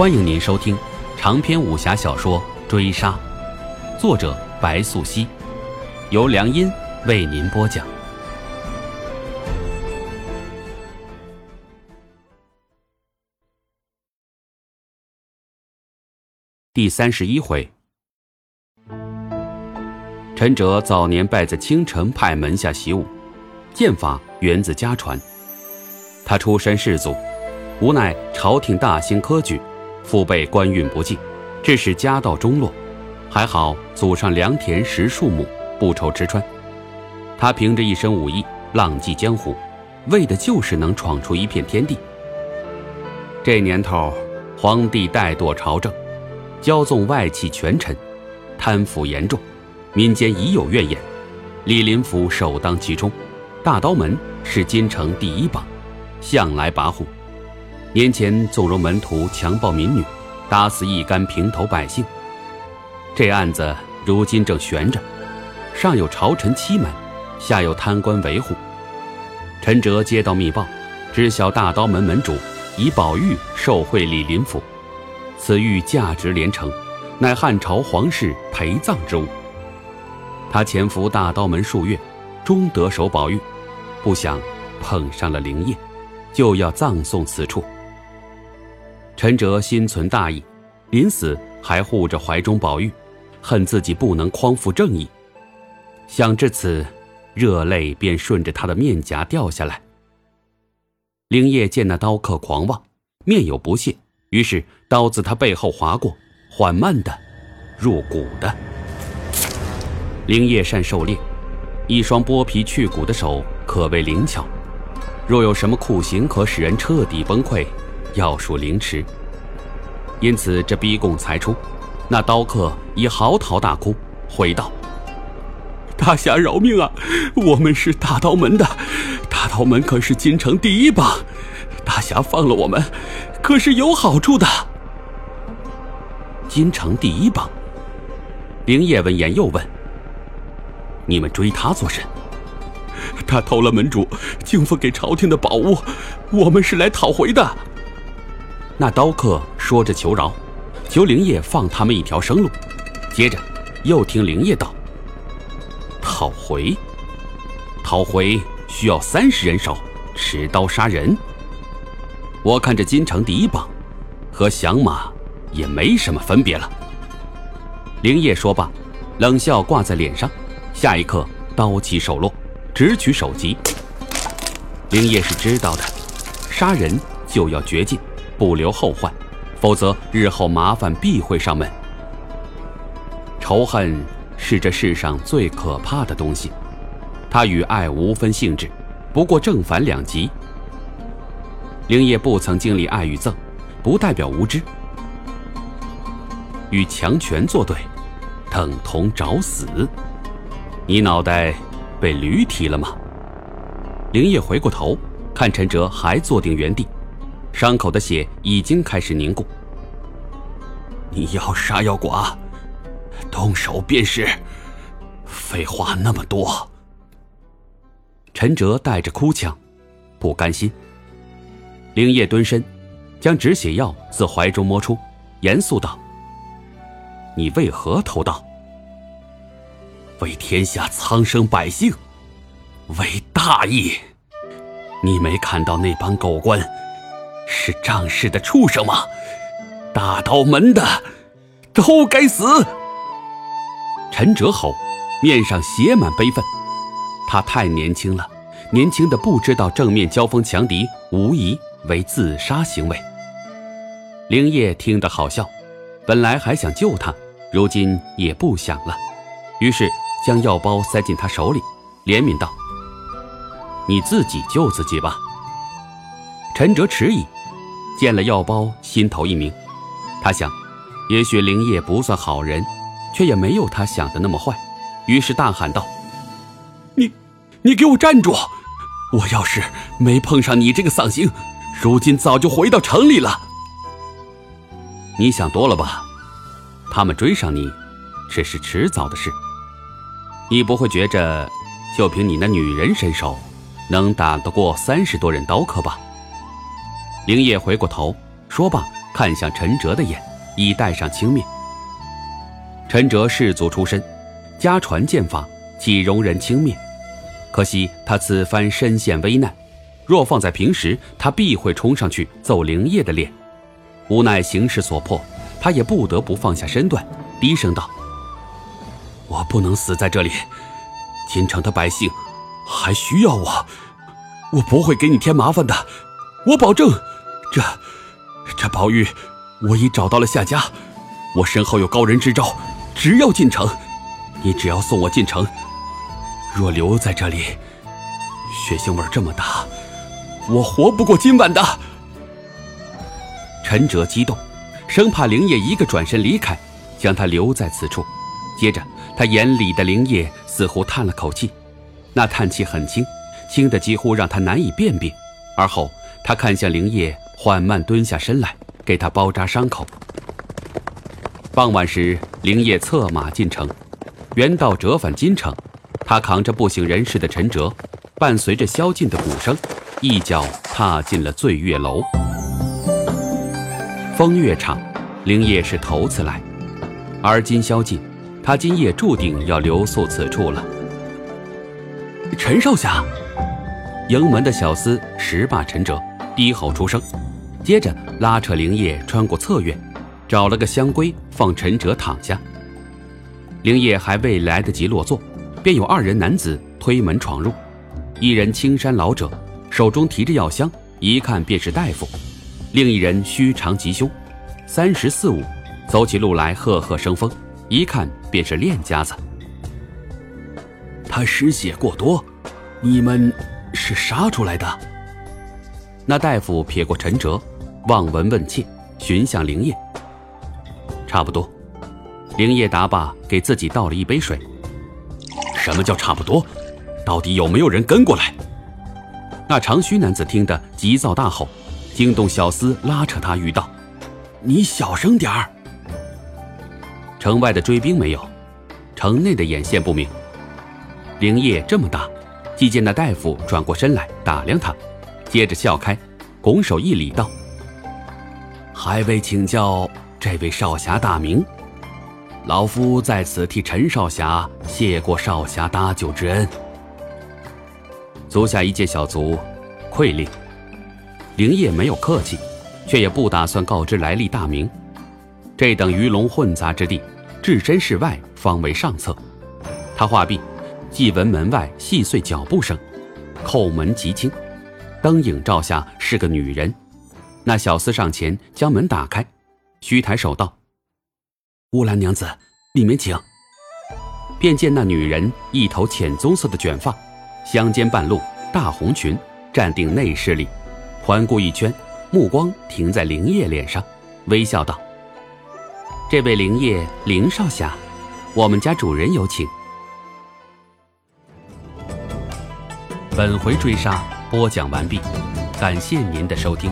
欢迎您收听长篇武侠小说《追杀》，作者白素熙，由良音为您播讲。第三十一回，陈哲早年拜在青城派门下习武，剑法源自家传。他出身士族，无奈朝廷大兴科举。父辈官运不济，致使家道中落。还好祖上良田十数亩，不愁吃穿。他凭着一身武艺，浪迹江湖，为的就是能闯出一片天地。这年头，皇帝怠惰朝政，骄纵外戚权臣，贪腐严重，民间已有怨言。李林甫首当其冲，大刀门是京城第一榜，向来跋扈。年前纵容门徒强暴民女，打死一干平头百姓。这案子如今正悬着，上有朝臣欺瞒，下有贪官维护。陈哲接到密报，知晓大刀门门主以宝玉受贿李林甫，此玉价值连城，乃汉朝皇室陪葬之物。他潜伏大刀门数月，终得手宝玉，不想碰上了灵业，就要葬送此处。陈哲心存大义，临死还护着怀中宝玉，恨自己不能匡扶正义。想至此，热泪便顺着他的面颊掉下来。灵叶见那刀客狂妄，面有不屑，于是刀自他背后划过，缓慢的入骨的。灵叶善狩猎，一双剥皮去骨的手可谓灵巧。若有什么酷刑可使人彻底崩溃。要数凌迟，因此这逼供才出，那刀客已嚎啕大哭，回道：“大侠饶命啊！我们是大刀门的，大刀门可是京城第一帮，大侠放了我们，可是有好处的。”京城第一帮。灵叶闻言又问：“你们追他做甚？”他偷了门主敬奉给朝廷的宝物，我们是来讨回的。那刀客说着求饶，求灵叶放他们一条生路。接着，又听灵叶道：“讨回，讨回需要三十人手，持刀杀人。我看这京城第一帮，和响马也没什么分别了。”灵叶说罢，冷笑挂在脸上，下一刻刀起手落，直取首级。灵叶是知道的，杀人就要绝境。不留后患，否则日后麻烦必会上门。仇恨是这世上最可怕的东西，它与爱无分性质，不过正反两极。灵叶不曾经历爱与憎，不代表无知。与强权作对，等同找死。你脑袋被驴踢了吗？灵叶回过头，看陈哲还坐定原地。伤口的血已经开始凝固。你要杀要剐，动手便是。废话那么多。陈哲带着哭腔，不甘心。灵叶蹲身，将止血药自怀中摸出，严肃道：“你为何偷盗？为天下苍生百姓，为大义。你没看到那帮狗官？”是仗势的畜生吗？大刀门的都该死！陈哲吼，面上写满悲愤。他太年轻了，年轻的不知道正面交锋强敌无疑为自杀行为。灵叶听得好笑，本来还想救他，如今也不想了，于是将药包塞进他手里，怜悯道：“你自己救自己吧。”陈哲迟疑。见了药包，心头一明。他想，也许灵叶不算好人，却也没有他想的那么坏。于是大喊道：“你，你给我站住！我要是没碰上你这个丧星，如今早就回到城里了。”你想多了吧？他们追上你，只是迟早的事。你不会觉着，就凭你那女人身手，能打得过三十多人刀客吧？灵叶回过头，说罢，看向陈哲的眼，已带上轻蔑。陈哲士族出身，家传剑法，岂容人轻蔑？可惜他此番身陷危难，若放在平时，他必会冲上去揍灵叶的脸。无奈形势所迫，他也不得不放下身段，低声道：“我不能死在这里，京城的百姓还需要我，我不会给你添麻烦的，我保证。这，这宝玉，我已找到了下家，我身后有高人支招，只要进城，你只要送我进城。若留在这里，血腥味这么大，我活不过今晚的。”陈哲激动，生怕灵叶一个转身离开，将他留在此处。接着，他眼里的灵叶似乎叹了口气，那叹气很轻，轻的几乎让他难以辨别。而后，他看向灵叶，缓慢蹲下身来，给他包扎伤口。傍晚时，灵业策马进城，原道折返京城。他扛着不省人事的陈哲，伴随着宵禁的鼓声，一脚踏进了醉月楼。风月场，灵业是头次来，而今宵禁，他今夜注定要留宿此处了。陈少侠，迎门的小厮识罢陈哲，低吼出声，接着拉扯灵叶穿过侧院，找了个香闺放陈哲躺下。灵叶还未来得及落座，便有二人男子推门闯入，一人青衫老者，手中提着药箱，一看便是大夫。另一人须长吉凶，三十四五，走起路来赫赫生风，一看便是练家子。他失血过多，你们是杀出来的？那大夫撇过陈哲，望闻问切，寻向灵业。差不多。灵业答罢，给自己倒了一杯水。什么叫差不多？到底有没有人跟过来？那长须男子听得急躁大吼。惊动小厮，拉扯他语道：“你小声点儿。”城外的追兵没有，城内的眼线不明。灵业这么大，既见那大夫转过身来打量他，接着笑开，拱手一礼道：“还未请教这位少侠大名，老夫在此替陈少侠谢过少侠搭救之恩。足下一介小卒，愧令。”灵业没有客气，却也不打算告知来历大名。这等鱼龙混杂之地，置身事外方为上策。他话毕，即闻门外细碎脚步声，叩门极轻，灯影照下是个女人。那小厮上前将门打开，虚抬手道：“乌兰娘子，里面请。”便见那女人一头浅棕色的卷发，香肩半露，大红裙，站定内室里。环顾一圈，目光停在灵叶脸上，微笑道：“这位灵叶，灵少侠，我们家主人有请。”本回追杀播讲完毕，感谢您的收听。